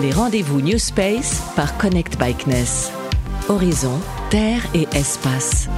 Les rendez-vous New Space par Connect Bikeness. Horizon, terre et espace.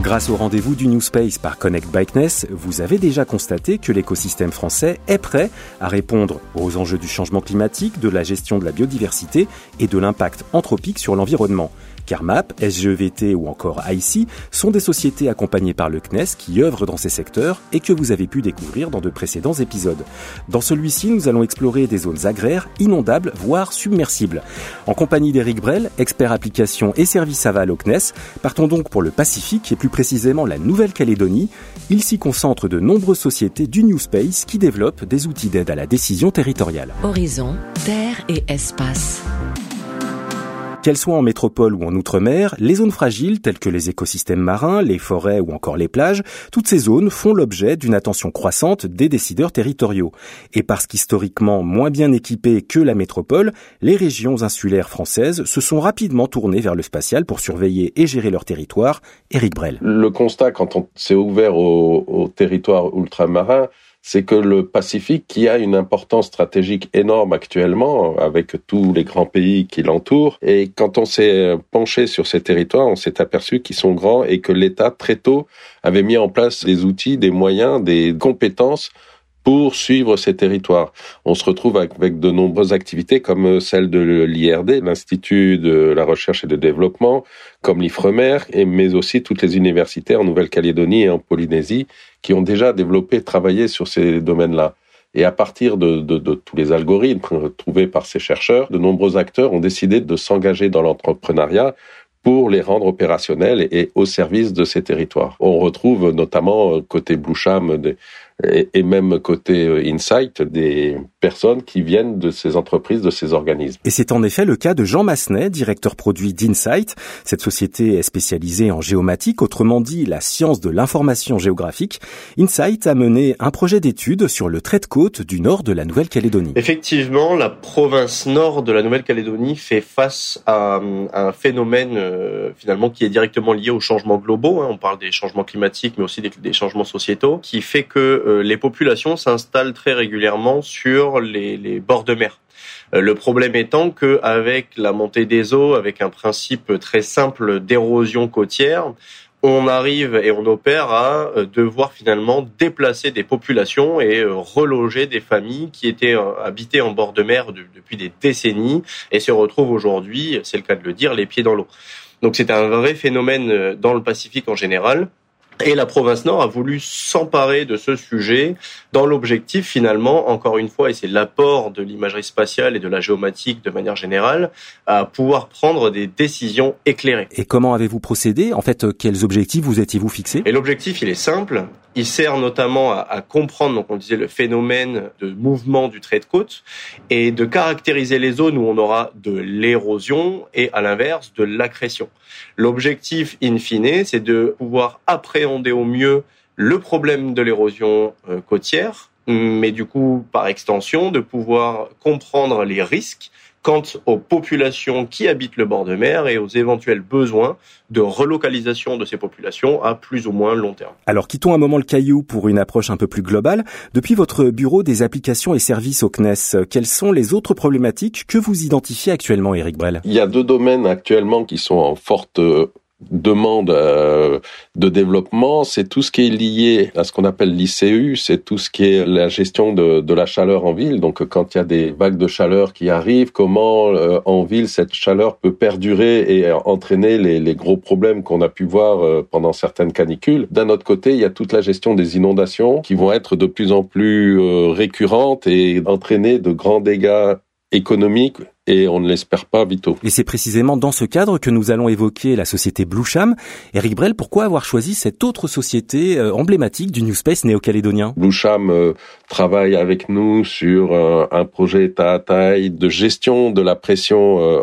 Grâce au rendez-vous du New Space par Connect Bikeness, vous avez déjà constaté que l'écosystème français est prêt à répondre aux enjeux du changement climatique, de la gestion de la biodiversité et de l'impact anthropique sur l'environnement. CarMap, SGVT ou encore IC sont des sociétés accompagnées par le CNES qui œuvrent dans ces secteurs et que vous avez pu découvrir dans de précédents épisodes. Dans celui-ci, nous allons explorer des zones agraires, inondables, voire submersibles. En compagnie d'Éric Brel, expert application et service aval au CNES, partons donc pour le Pacifique et plus précisément la Nouvelle-Calédonie. Il s'y concentre de nombreuses sociétés du New Space qui développent des outils d'aide à la décision territoriale. Horizon, terre et espace. Qu'elles soient en métropole ou en outre-mer, les zones fragiles telles que les écosystèmes marins, les forêts ou encore les plages, toutes ces zones font l'objet d'une attention croissante des décideurs territoriaux. Et parce qu'historiquement moins bien équipées que la métropole, les régions insulaires françaises se sont rapidement tournées vers le spatial pour surveiller et gérer leur territoire. Éric Brel. Le constat quand on s'est ouvert au, au territoire ultramarin, c'est que le Pacifique, qui a une importance stratégique énorme actuellement, avec tous les grands pays qui l'entourent, et quand on s'est penché sur ces territoires, on s'est aperçu qu'ils sont grands et que l'État, très tôt, avait mis en place des outils, des moyens, des compétences pour suivre ces territoires. On se retrouve avec, de nombreuses activités comme celle de l'IRD, l'Institut de la recherche et de développement, comme l'IFREMER, mais aussi toutes les universités en Nouvelle-Calédonie et en Polynésie qui ont déjà développé, travaillé sur ces domaines-là. Et à partir de, tous les algorithmes trouvés par ces chercheurs, de nombreux acteurs ont décidé de s'engager dans l'entrepreneuriat pour les rendre opérationnels et au service de ces territoires. On retrouve notamment côté Bluecham des, et, même côté euh, Insight, des personnes qui viennent de ces entreprises, de ces organismes. Et c'est en effet le cas de Jean Massenet, directeur produit d'Insight. Cette société est spécialisée en géomatique, autrement dit la science de l'information géographique. Insight a mené un projet d'étude sur le trait de côte du nord de la Nouvelle-Calédonie. Effectivement, la province nord de la Nouvelle-Calédonie fait face à, un phénomène euh, finalement qui est directement lié aux changements globaux. Hein. On parle des changements climatiques, mais aussi des, des changements sociétaux, qui fait que euh, les populations s'installent très régulièrement sur les, bords de mer. Euh, le problème étant que avec la montée des eaux, avec un principe très simple d'érosion côtière, on arrive et on opère à euh, devoir finalement déplacer des populations et reloger des familles qui étaient habitées en bord de mer depuis des décennies et se retrouvent aujourd'hui, c'est le cas de le dire, les pieds dans l'eau. Donc c'est un vrai phénomène dans le Pacifique en général et la province Nord a voulu s'emparer de ce sujet dans l'objectif finalement, encore une fois, et c'est l'apport de l'imagerie spatiale et de la géomatique de manière générale, à pouvoir prendre des décisions éclairées. Et comment avez-vous procédé? En fait, quels objectifs vous étiez-vous fixés? Et l'objectif, il est simple. Il sert notamment à, à, comprendre, donc on disait, le phénomène de mouvement du trait de côte et de caractériser les zones où on aura de l'érosion et à l'inverse de l'accrétion. L'objectif, in fine, c'est de pouvoir appréhender au mieux le problème de l'érosion euh, côtière, mais du coup, par extension, de pouvoir comprendre les risques quant aux populations qui habitent le bord de mer et aux éventuels besoins de relocalisation de ces populations à plus ou moins long terme. Alors quittons un moment le caillou pour une approche un peu plus globale. Depuis votre bureau des applications et services au CNES, quelles sont les autres problématiques que vous identifiez actuellement, Eric Brel? Il y a deux domaines actuellement qui sont en forte demande euh, de développement, c'est tout ce qui est lié à ce qu'on appelle l'ICU, c'est tout ce qui est la gestion de, de, la chaleur en ville. Donc quand il y a des vagues de chaleur qui arrivent, comment euh, en ville cette chaleur peut perdurer et entraîner les, les gros problèmes qu'on a pu voir euh, pendant certaines canicules. D'un autre côté, il y a toute la gestion des inondations qui vont être de plus en plus récurrentes et entraîner de grands dégâts économiques et on ne l'espère pas vitaux. Et c'est précisément dans ce cadre que nous allons évoquer la société Bluesham. Eric Brel, pourquoi avoir choisi cette autre société euh, emblématique du New Space néo-calédonien? Bluesham euh, travaille avec nous sur euh, un projet taille de gestion de la pression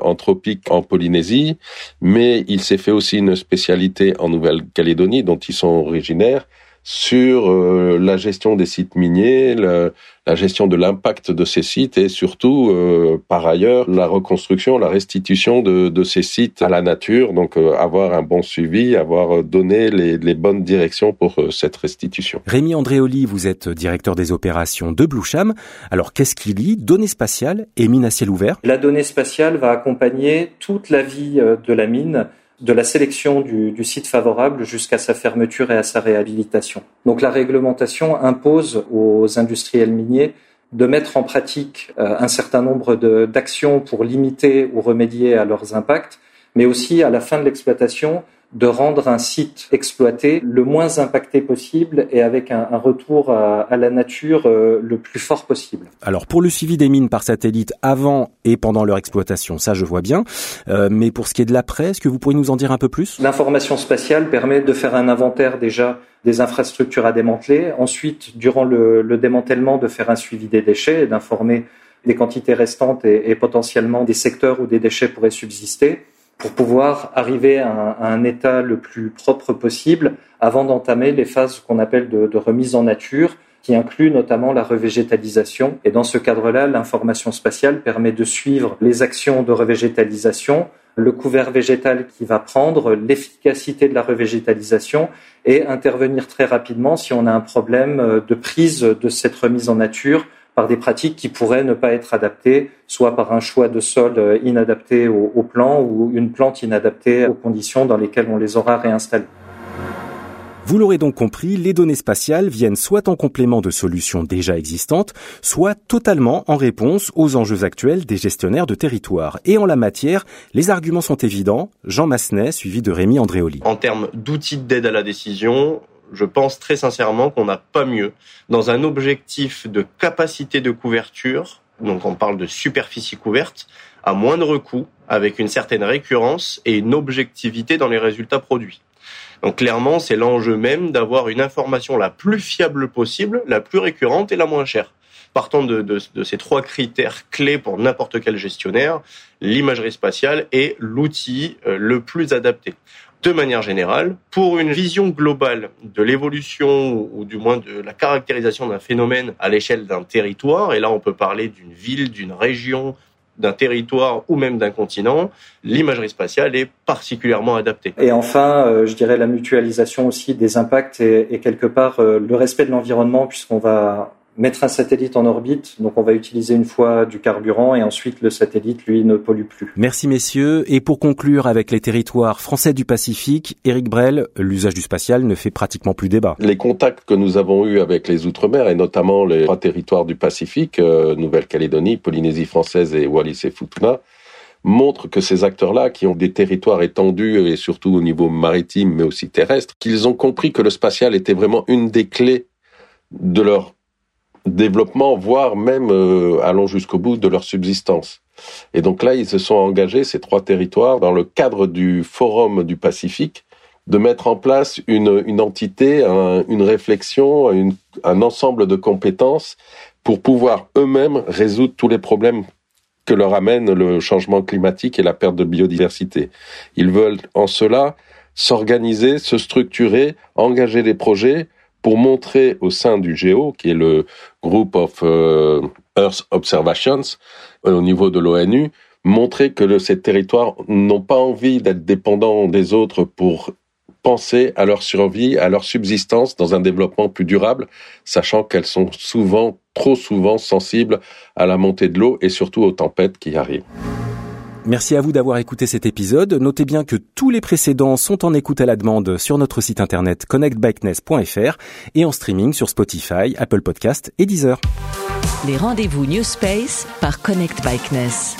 anthropique en Polynésie, mais il s'est fait aussi une spécialité en Nouvelle-Calédonie dont ils sont originaires sur euh, la gestion des sites miniers, la gestion de l'impact de ces sites et surtout, euh, par ailleurs, la reconstruction, la restitution de, de, ces sites à la nature. Donc, euh, avoir un bon suivi, avoir donné les, les bonnes directions pour cette restitution. Rémi Andréoli, vous êtes directeur des opérations de Bloucham. Alors, qu'est-ce qui lie données spatiales et mine à ciel ouvert La donnée spatiale va accompagner toute la vie de la mine de la sélection du, site favorable jusqu'à sa fermeture et à sa réhabilitation. Donc la réglementation impose aux industriels miniers de mettre en pratique euh, un certain nombre d'actions pour limiter ou remédier à leurs impacts, mais aussi à la fin de l'exploitation de rendre un site exploité le moins impacté possible et avec un, retour à, la nature euh, le plus fort possible. Alors pour le suivi des mines par satellite avant et pendant leur exploitation, ça je vois bien. Euh, mais pour ce qui est de l'après, est-ce que vous pourriez nous en dire un peu plus? L'information spatiale permet de faire un inventaire déjà des infrastructures à démanteler, ensuite durant le, démantèlement de faire un suivi des déchets et d'informer des quantités restantes et potentiellement des secteurs où des déchets pourraient subsister pour pouvoir arriver à un, état le plus propre possible avant d'entamer les phases qu'on appelle de, remise en nature, qui inclut notamment la revégétalisation. Et dans ce cadre-là, l'information spatiale permet de suivre les actions de revégétalisation, le couvert végétal qui va prendre, l'efficacité de la revégétalisation et intervenir très rapidement si on a un problème de prise de cette remise en nature par des pratiques qui pourraient ne pas être adaptées, soit par un choix de sol inadapté au, au plan ou une plante inadaptée aux conditions dans lesquelles on les aura réinstallées. Vous l'aurez donc compris, les données spatiales viennent soit en complément de solutions déjà existantes, soit totalement en réponse aux enjeux actuels des gestionnaires de territoire. Et en la matière, les arguments sont évidents. Jean Massenet, suivi de Rémi Andréoli. En termes d'outils d'aide à la décision, je pense très sincèrement qu'on n'a pas mieux dans un objectif de capacité de couverture. Donc on parle de superficie couverte à moindre coût, avec une certaine récurrence et une objectivité dans les résultats produits. Donc clairement, c'est l'enjeu même d'avoir une information la plus fiable possible, la plus récurrente et la moins chère. Partant de, de ces trois critères clés pour n'importe quel gestionnaire, l'imagerie spatiale est l'outil euh, le plus adapté de manière générale, pour une vision globale de l'évolution ou du moins de la caractérisation d'un phénomène à l'échelle d'un territoire, et là on peut parler d'une ville, d'une région, d'un territoire ou même d'un continent, l'imagerie spatiale est particulièrement adaptée. Et enfin, euh, je dirais la mutualisation aussi des impacts et, quelque part euh, le respect de l'environnement puisqu'on va mettre un satellite en orbite. Donc on va utiliser une fois du carburant et ensuite le satellite, lui, ne pollue plus. Merci messieurs. Et pour conclure avec les territoires français du Pacifique, Eric Brel, l'usage du spatial ne fait pratiquement plus débat. Les contacts que nous avons eus avec les Outre-mer et notamment les trois territoires du Pacifique, euh, Nouvelle-Calédonie, Polynésie française et Wallis et Futuna, montrent que ces acteurs-là, qui ont des territoires étendus et surtout au niveau maritime mais aussi terrestre, qu'ils ont compris que le spatial était vraiment une des clés de leur développement, voire même euh, allons jusqu'au bout de leur subsistance. Et donc là, ils se sont engagés, ces trois territoires, dans le cadre du Forum du Pacifique, de mettre en place une, une entité, une réflexion, un ensemble de compétences pour pouvoir eux-mêmes résoudre tous les problèmes que leur amène le changement climatique et la perte de biodiversité. Ils veulent en cela s'organiser, se structurer, engager des projets pour montrer au sein du GEO, qui est le Group of euh, Earth Observations euh, au niveau de l'ONU, montrer que ces territoires n'ont pas envie d'être dépendants des autres pour penser à leur survie, à leur subsistance dans un développement plus durable, sachant qu'elles sont souvent, trop souvent sensibles à la montée de l'eau et surtout aux tempêtes qui arrivent. Merci à vous d'avoir écouté cet épisode. Notez bien que tous les précédents sont en écoute à la demande sur notre site internet connectbikeness.fr et en streaming sur Spotify, Apple Podcast et Deezer. Les rendez-vous New Space par Connect Bikeness.